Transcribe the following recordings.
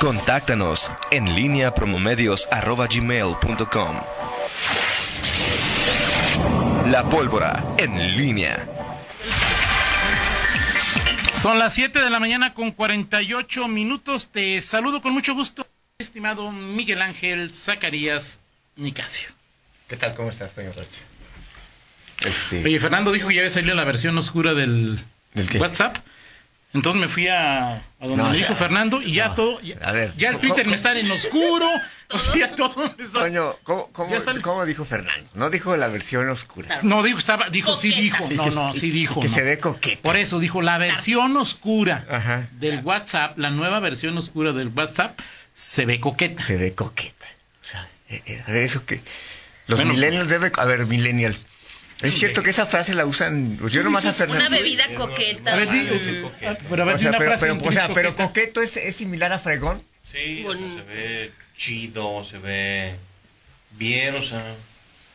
Contáctanos en línea promomedios.com. La pólvora en línea. Son las 7 de la mañana con 48 minutos. Te saludo con mucho gusto, estimado Miguel Ángel Zacarías Nicasio. ¿Qué tal? ¿Cómo estás, señor Rocha? Este... Oye, Fernando dijo que ya había salido la versión oscura del WhatsApp. Entonces me fui a, donde me dijo Fernando y ya todo, ya, a ver, ya el Twitter me está en oscuro, o sea, todo ¿cómo, cómo, dijo Fernando? No dijo la versión oscura. No, dijo, estaba, dijo, sí dijo, no, no, sí dijo. Que se ve coqueta. Por eso dijo, la versión oscura del WhatsApp, la nueva versión oscura del WhatsApp, se ve coqueta. Se ve coqueta. O sea, eh, eh, eso que... Los millennials deben... A ver, millennials es cierto que esa frase la usan, pues yo nomás a Una bebida coqueta. A ver, pero a ver, o sea, pero, pero, o sea, pero coqueto es, es, similar a fregón. Sí, o sea, se ve chido, se ve bien, o sea,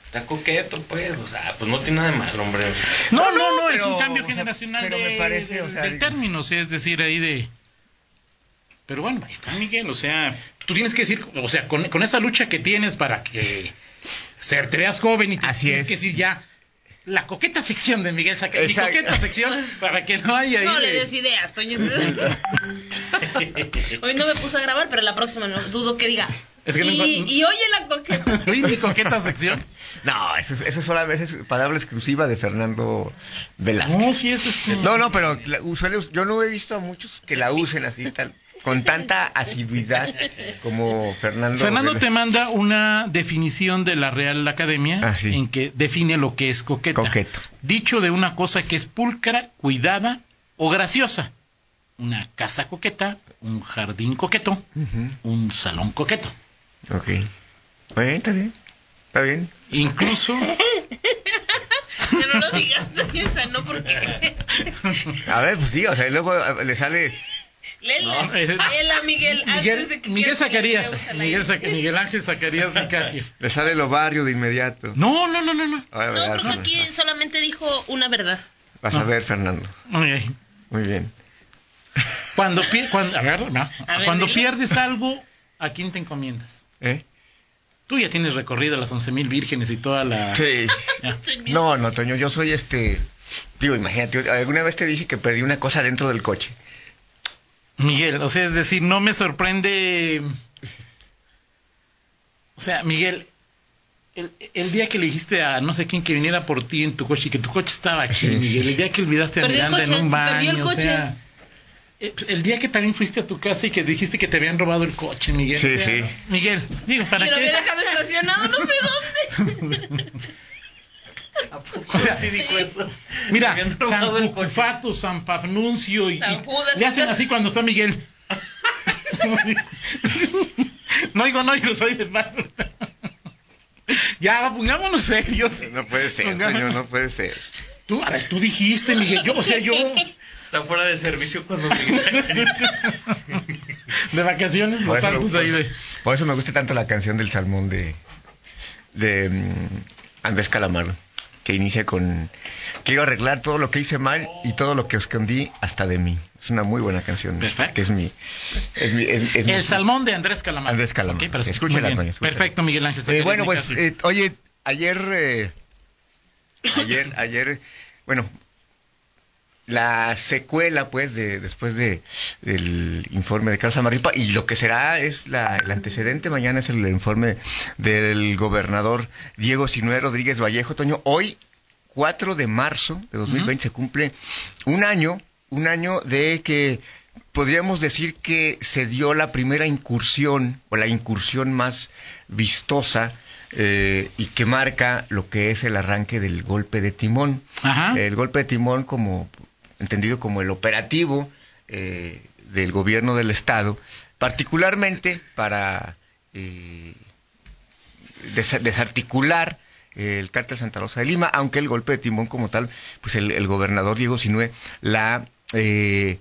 está coqueto, pues, o sea, pues no tiene nada de malo, hombre. No, no, no, es un cambio generacional pero de, me parece, o sea, de términos, es decir, ahí de... Pero bueno, ahí está Miguel, o sea, tú tienes que decir, o sea, con, con esa lucha que tienes para que ser, te veas joven y te tienes que decir ya la coqueta sección de Miguel Saca. Mi coqueta sección para que no haya No le des ideas, Toño. Hoy no me puse a grabar, pero la próxima no dudo que diga. Y, oye la coqueta. ¿Oye mi coqueta sección? No, eso, es, eso solamente es palabra exclusiva de Fernando Velázquez. No, sí es este... No, no, pero yo no he visto a muchos que la usen así tal con tanta asiduidad como Fernando. Fernando te manda una definición de la Real Academia ah, en que define lo que es coqueta. Coqueto. Dicho de una cosa que es pulcra, cuidada o graciosa. Una casa coqueta, un jardín coqueto, un salón coqueto. Ok. Bueno, está bien. Está bien. Incluso. que no lo digas, no porque. A ver, pues sí, o sea, luego le sale Lela, Miguel, Miguel, de que Miguel Zacarías, Miguel, Miguel, Ángel Zacarías Nicasio. Le sale lo barrio de inmediato. No, no, no, no. No, no porque aquí solamente dijo una verdad. Vas a ver, Fernando. Muy bien. Muy bien. Cuando, cuando, a ver, no. cuando pierdes algo, ¿a quién te encomiendas? ¿Eh? Tú ya tienes recorrido las once mil vírgenes y toda la... Sí. No, no, Toño, yo soy este... Digo, imagínate, alguna vez te dije que perdí una cosa dentro del coche. Miguel, o sea, es decir, no me sorprende. O sea, Miguel, el, día que le dijiste a no sé quién que viniera por ti en tu coche y que tu coche estaba aquí, Miguel, el día que olvidaste a Miranda en un baño, o sea, el día que también fuiste a tu casa y que dijiste que te habían robado el coche, Miguel. Sí, sí. Miguel, digo, ¿para y qué? lo había dejado estacionado no sé dónde. o sea, sí dijo eso. Mira, San Cucufato, San Pafnuncio y, le hacen así cuando está Miguel. no digo, no digo, soy de mal. ya, pongámonos serios. No puede ser, señor, no puede ser. Tú, a ver, tú dijiste, Miguel, yo, o sea, yo... Está fuera de servicio cuando De vacaciones, los saltos ahí de... Por eso me gusta tanto la canción del salmón de... De um, Andrés Calamaro que inicia con quiero arreglar todo lo que hice mal y todo lo que escondí hasta de mí. Es una muy buena canción. Perfecto. Que es mi, es mi El salmón de Andrés Calamar. Andrés Calamar. Okay, escúchala, Perfecto, Miguel Ángel. Eh, bueno, pues, eh, oye, ayer, eh, ayer, ayer, bueno, la secuela, pues, de después de del informe de Carlos Amarripa y lo que será es la, el antecedente. Mañana es el informe del gobernador Diego Sinué Rodríguez Vallejo. Toño, hoy, 4 de marzo de 2020, se cumple un año, un año de que podríamos decir que se dio la primera incursión o la incursión más vistosa eh, y que marca lo que es el arranque del golpe de timón. El golpe de timón, como entendido como el operativo eh, del gobierno del Estado, particularmente para eh, desarticular el cártel Santa Rosa de Lima, aunque el golpe de timón como tal, pues el, gobernador Diego Sinue la eh,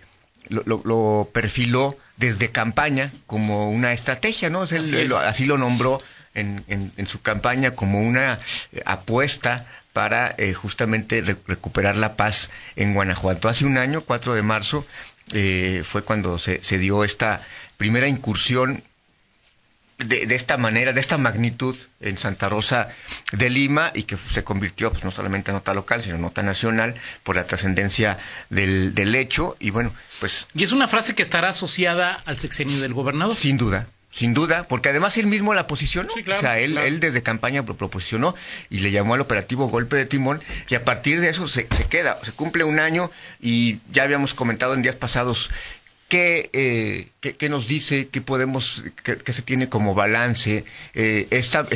lo, perfiló desde campaña como una estrategia, ¿no? así, lo nombró en, en, su campaña como una apuesta para eh, justamente recuperar la paz en Guanajuato. Hace un año, 4 de marzo, eh, fue cuando se, se, dio esta primera incursión de, de, esta manera, de esta magnitud en Santa Rosa de Lima y que se convirtió pues, no solamente en nota local, sino en nota nacional por la trascendencia del, del hecho. Y bueno, pues... Y es una frase que estará asociada al sexenio del gobernador. Sin duda, sin duda, porque además él mismo la posicionó. o sea, él, él desde campaña lo proposicionó y le llamó al operativo golpe de timón y a partir de eso se, se queda, se cumple un año y ya habíamos comentado en días pasados ¿Qué, eh, qué, qué, nos dice? ¿Qué podemos, qué, qué se tiene como balance? Eh, está,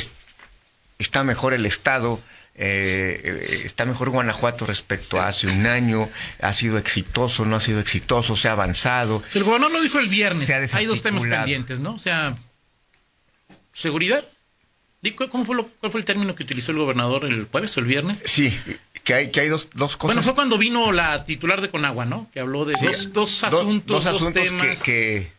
está mejor el Estado, eh, está mejor Guanajuato respecto a hace un año, ha sido exitoso, no ha sido exitoso, se ha avanzado. Si el gobernador lo dijo el viernes, hay dos temas pendientes, ¿no? O sea, seguridad. ¿Cómo fue lo, ¿Cuál fue el término que utilizó el gobernador el jueves o el viernes? Sí, que hay, que hay dos, dos cosas. Bueno, fue cuando vino la titular de Conagua, ¿no? Que habló de sí, dos, dos, asuntos, dos, asuntos dos temas. que, que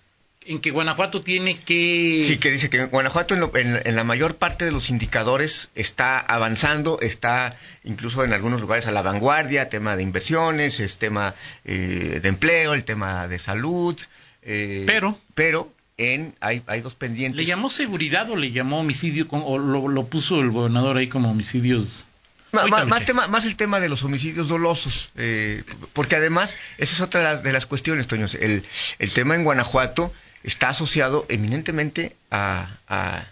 en que Guanajuato tiene que... Sí, que dice que Guanajuato en, lo, en, en, la mayor parte de los indicadores está avanzando, está incluso en algunos lugares a la vanguardia, tema de inversiones, es tema eh, de empleo, el tema de salud. Eh, pero... Pero en hay, hay dos pendientes. ¿Le llamó seguridad o le llamó homicidio o lo, lo puso el gobernador ahí como homicidios? Más, más, tema, más, el tema de los homicidios dolosos, eh, porque además, esa es otra de las, de las cuestiones, Toño. El, el tema en Guanajuato está asociado eminentemente a, a,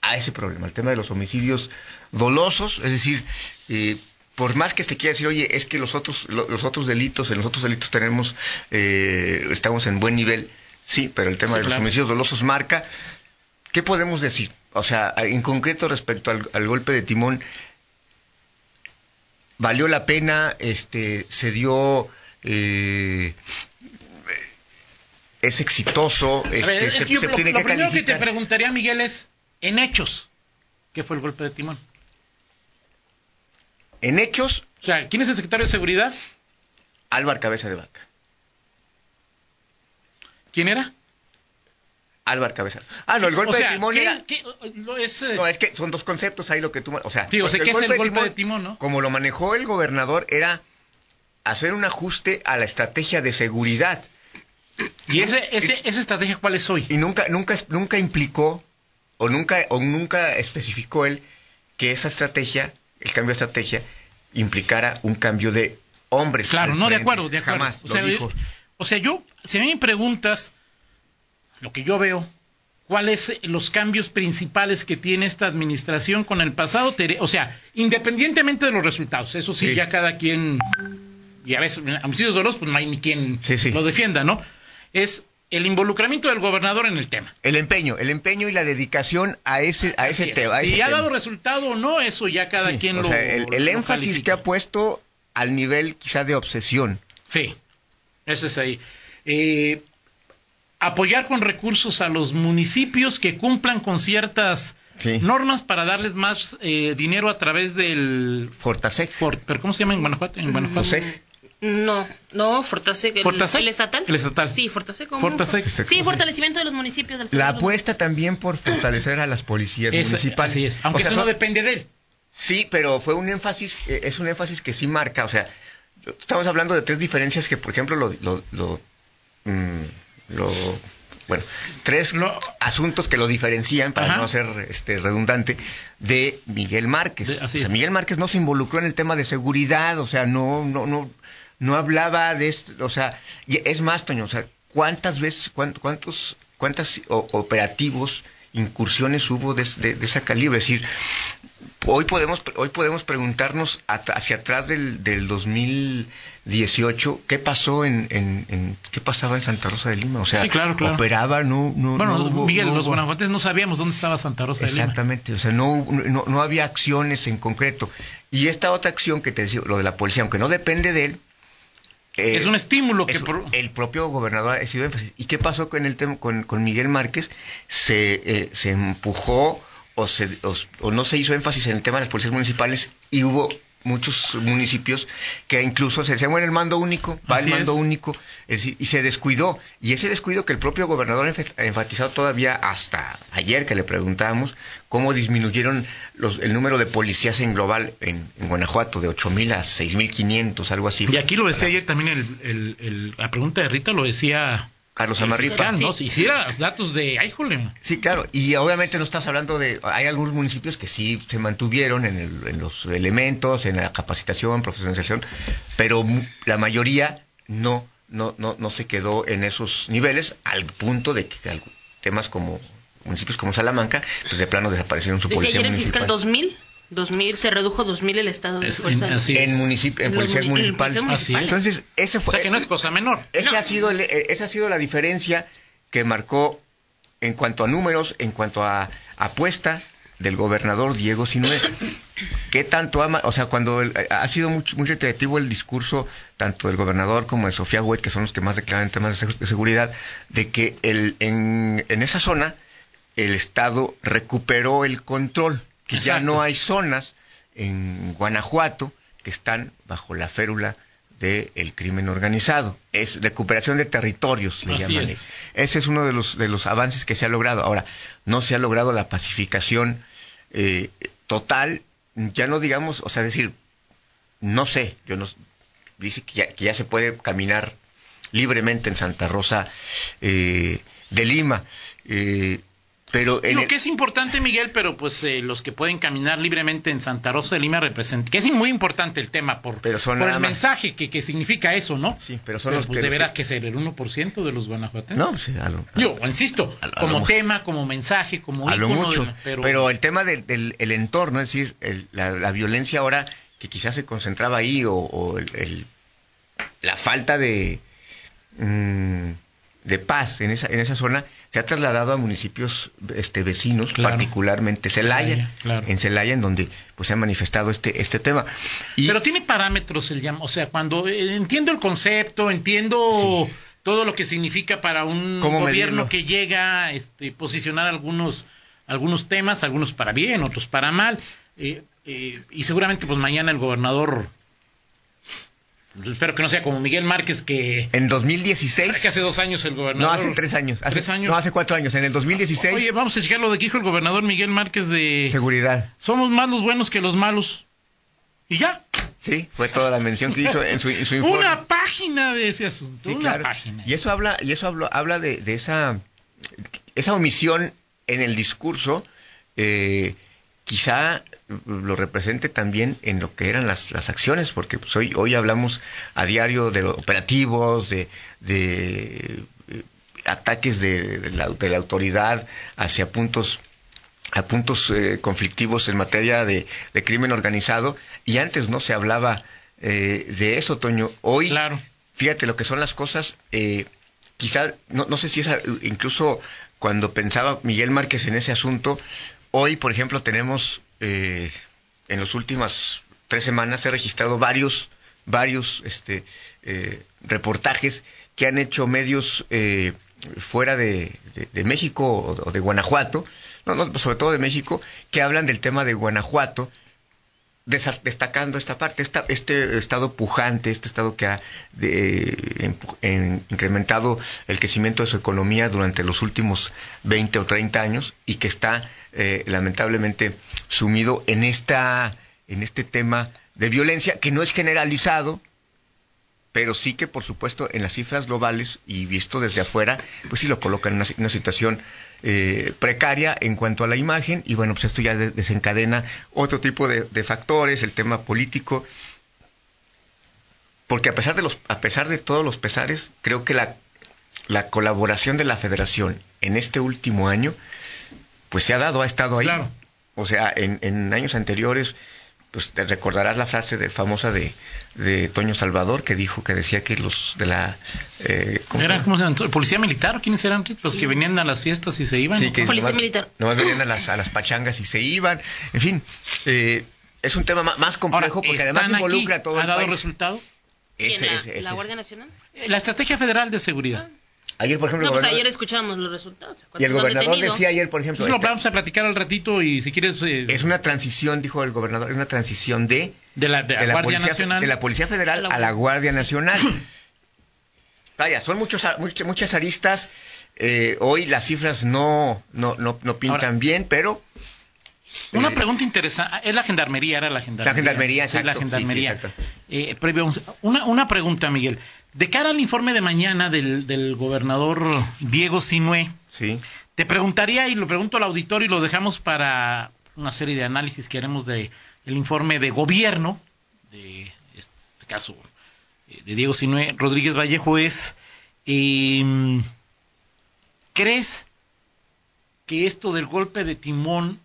a, ese problema, el tema de los homicidios dolosos, es decir, eh, por más que te quiera decir, oye, es que los otros, los otros delitos, en los otros delitos tenemos, eh, estamos en buen nivel, sí, pero el tema sí, de los homicidios dolosos marca, ¿qué podemos decir? O sea, en concreto respecto al, al golpe de timón, valió la pena, este, se dio, eh, es exitoso, este, ver, se, lo, tiene lo que primero calificar. que te preguntaría, Miguel, es, en hechos, ¿qué fue el golpe de timón? En hechos... O sea, ¿quién es el secretario de Seguridad? Álvaro Cabeza de Vaca. ¿Quién era? Álvaro Cabeza. Ah, no, el golpe o sea, de timón ¿qué, era... qué, no, es, eh... No, es que son dos conceptos ahí lo que tú... O sea, o sea ¿qué es el golpe golpe de timón, de timón, no? Como lo manejó el gobernador, era hacer un ajuste a la estrategia de seguridad. ¿Y ese, ese, esa estrategia cuál es hoy? Y nunca, nunca, nunca implicó o nunca, o nunca especificó él que esa estrategia, el cambio de estrategia, implicara un cambio de hombres. Claro, no, de acuerdo, de acuerdo. Jamás o sea, lo dijo. O sea, yo, si a mí me preguntas lo que yo veo, cuáles los cambios principales que tiene esta administración con el pasado, o sea, independientemente de los resultados, eso sí, sí. ya cada quien, y a veces, homicidios dolosos, pues no hay ni quien sí, sí. lo defienda, ¿no? Es el involucramiento del gobernador en el tema. El empeño, el empeño y la dedicación a ese, a ese tema. Si ha dado resultado o no, eso ya cada sí, quien o lo. Sea, el, el lo énfasis califica. que ha puesto al nivel quizá de obsesión. Sí, ese es ahí. Eh, apoyar con recursos a los municipios que cumplan con ciertas sí. normas para darles más eh, dinero a través del Fortasec. For, ¿Pero cómo se llama en Guanajuato? En Guanajuato. Fortasec. No, no, Fortasec, el, Fortasec. el estatal. El estatal. Sí, Fortasec. ¿cómo? Fortasec. Sí, fortalecimiento de los municipios del La apuesta también por fortalecer a las policías es, municipales. Así es, aunque o sea, eso no depende de él. Sí, pero fue un énfasis, eh, es un énfasis que sí marca, o sea, estamos hablando de tres diferencias que, por ejemplo, lo, lo, lo, mmm, lo bueno, tres lo, asuntos que lo diferencian, para ajá. no ser este, redundante, de Miguel Márquez. De, o sea, Miguel Márquez no se involucró en el tema de seguridad, o sea, no, no, no, no hablaba de esto, o sea, es más, Toño, o sea, ¿cuántas veces, cuántos, cuántas operativos, incursiones hubo de, de, de esa calibre? Es decir, hoy podemos, hoy podemos preguntarnos hacia atrás del, del 2018 qué pasó en, en, en, qué pasaba en Santa Rosa de Lima, o sea, sí, claro, claro. operaba, no, no, bueno, no hubo, Miguel, no los guanajuatenses no sabíamos dónde estaba Santa Rosa de Lima. Exactamente, o sea, no, no, no había acciones en concreto. Y esta otra acción que te decía, lo de la policía, aunque no depende de él, eh, es un estímulo que es, el propio gobernador ha sido énfasis. ¿Y qué pasó con el tema con, con Miguel Márquez? Se, eh, se empujó o, se, o, o, no se hizo énfasis en el tema de las policías municipales y hubo muchos municipios que incluso se decía, bueno, el mando único, va el mando único, y se descuidó. Y ese descuido que el propio gobernador ha enfatizado todavía hasta ayer que le preguntábamos, cómo disminuyeron los, el número de policías en global en, Guanajuato, de 8.000 a 6.500, algo así. Y aquí lo decía ayer también, el, la pregunta de Rita lo decía Carlos Amarripa. ¿no? Si hiciera datos de Ayjole. Sí, claro. Y obviamente no estás hablando de... Hay algunos municipios que sí se mantuvieron en, en los elementos, en la capacitación, profesionalización, pero la mayoría no, no, no, no se quedó en esos niveles al punto de que temas como municipios como Salamanca, pues de plano desaparecieron su policía ayer el fiscal 2000 2000 se redujo 2000 el estado de fuerza en, en, municipio, en policía municipal. Entonces, ese fue o sea que no es cosa menor. Ese ha sido eh, esa ha sido la diferencia que marcó en cuanto a números, en cuanto a apuesta del gobernador Diego Sinue. ¿Qué tanto ama? O sea, cuando eh, ha sido muy, muy reiterativo el discurso tanto del gobernador como de Sofía Huet, que son los que más declaran temas de, seguridad, de que el, en, en esa zona el Estado recuperó el control que ya no hay zonas en Guanajuato que están bajo la férula del crimen organizado. Es recuperación de territorios, le llaman. Ese es uno de los, de los avances que se ha logrado. Ahora, no se ha logrado la pacificación eh, total, ya no digamos, o sea, decir, no sé, yo no, dice que ya, se puede caminar libremente en Santa Rosa eh, de Lima. Eh, pero Lo que es importante, Miguel, pero pues eh, los que pueden caminar libremente en Santa Rosa de Lima representan, que es muy importante el tema por, el mensaje que, significa eso, ¿no? Sí, pero son los pues, deberá que ser el 1% de los guanajuatenses. No, sí, Yo insisto, como tema, como mensaje, como a lo mucho, pero... el tema del, el entorno, es decir, la, violencia ahora que quizás se concentraba ahí o, el, la falta de mm, de paz en esa, en esa zona se ha trasladado a municipios este, vecinos, particularmente Celaya, en Celaya, en donde pues se ha manifestado este, este tema. Pero tiene parámetros el o sea, cuando eh, entiendo el concepto, entiendo todo lo que significa para un gobierno que llega a este, posicionar algunos, algunos temas, algunos para bien, otros para mal, eh, eh, y seguramente pues mañana el gobernador espero que no sea como Miguel Márquez que... En 2016... Que hace dos años el gobernador... No, hace tres años. Hace, ¿Tres años? No, hace cuatro años. En el 2016... Oye, vamos a checar lo de que dijo el gobernador Miguel Márquez de... Seguridad. Somos más los buenos que los malos. Y ya. Sí, fue toda la mención que hizo en su, informe. Una página de ese asunto. una página. Y eso habla, y eso habla, habla de, esa, esa omisión en el discurso... Eh, quizá lo represente también en lo que eran las, las acciones, porque pues, hoy, hoy hablamos a diario de operativos, de, de eh, ataques de, la, de, la, autoridad hacia puntos a puntos eh, conflictivos en materia de, crimen organizado y antes no se hablaba eh, de eso, Toño. Hoy, claro. fíjate lo que son las cosas, quizá, no, no sé si es incluso cuando pensaba Miguel Márquez en ese asunto, Hoy, por ejemplo, tenemos eh, en las últimas tres semanas se registrado varios, varios este, eh, reportajes que han hecho medios eh, fuera de, México o, de Guanajuato, no, no, sobre todo de México, que hablan del tema de Guanajuato, destacando esta parte, este estado pujante, este estado que ha incrementado el crecimiento de su economía durante los últimos 20 o 30 años y que está eh, lamentablemente sumido en esta en este tema de violencia que no es generalizado pero sí que por supuesto en las cifras globales y visto desde afuera pues sí lo coloca en una, situación eh, precaria en cuanto a la imagen y bueno pues esto ya desencadena otro tipo de, factores el tema político porque a pesar de los a pesar de todos los pesares creo que la la colaboración de la Federación en este último año pues se ha dado, ha estado ahí. O sea, en, años anteriores, pues te recordarás la frase de, famosa de, de Toño Salvador que dijo, que decía que los de la... Eh, ¿cómo ¿Era, se ¿Policía militar o quiénes eran? Los que venían a las fiestas y se iban. Sí, que Policía militar. No venían a las, a las pachangas y se iban. En fin, eh, es un tema más complejo porque además involucra a todo ¿Ha dado resultado? Ese, la, ¿La Guardia Nacional? La Estrategia Federal de Seguridad. Ayer, por ejemplo, no, pues ayer escuchamos los resultados. Y el gobernador decía ayer, por ejemplo... Eso lo este, vamos a platicar al ratito y si quieres... Eh, es una transición, dijo el gobernador, es una transición de... De la, Guardia Policía, Nacional. De la Policía Federal a la, Guardia Nacional. Vaya, son muchos, muchas, aristas. Eh, hoy las cifras no, no, no, no pintan bien, pero... Una eh, pregunta interesante. Es la gendarmería, era la gendarmería. La gendarmería, exacto. la gendarmería. Una, una pregunta, Miguel. De cara al informe de mañana del, gobernador Diego Sinué, sí. te preguntaría, y lo pregunto al auditorio y lo dejamos para una serie de análisis que haremos del informe de gobierno, de este caso eh, de Diego Sinué Rodríguez Vallejo, es, em, ¿crees que esto del golpe de timón,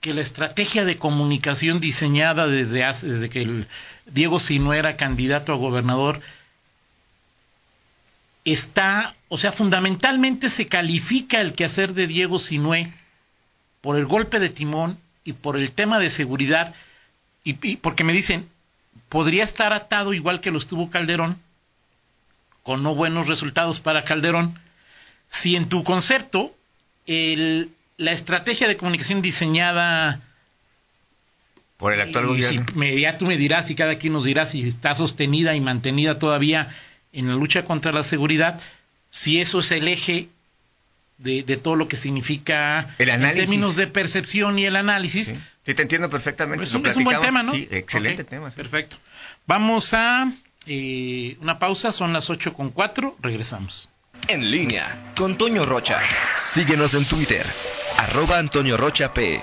que la estrategia de comunicación diseñada desde, hace, desde que el Diego Sinué era candidato a gobernador, está, o sea, fundamentalmente se califica el quehacer de Diego Sinué por el golpe de timón y por el tema de seguridad, y, porque me dicen, podría estar atado igual que lo estuvo Calderón, con no buenos resultados para Calderón, si en tu concepto el, la estrategia de comunicación diseñada por el actual gobierno. ya tú me dirás y cada quien nos dirá si está sostenida y mantenida todavía en la lucha contra la seguridad, si eso es el eje de, todo lo que significa el en términos de percepción y el análisis. Sí, te entiendo perfectamente. es, un, buen tema, ¿no? Sí, excelente tema. Perfecto. Vamos a eh, una pausa, son las 8 con 4, regresamos. En línea con Toño Rocha. Síguenos en Twitter, arroba Antonio Rocha P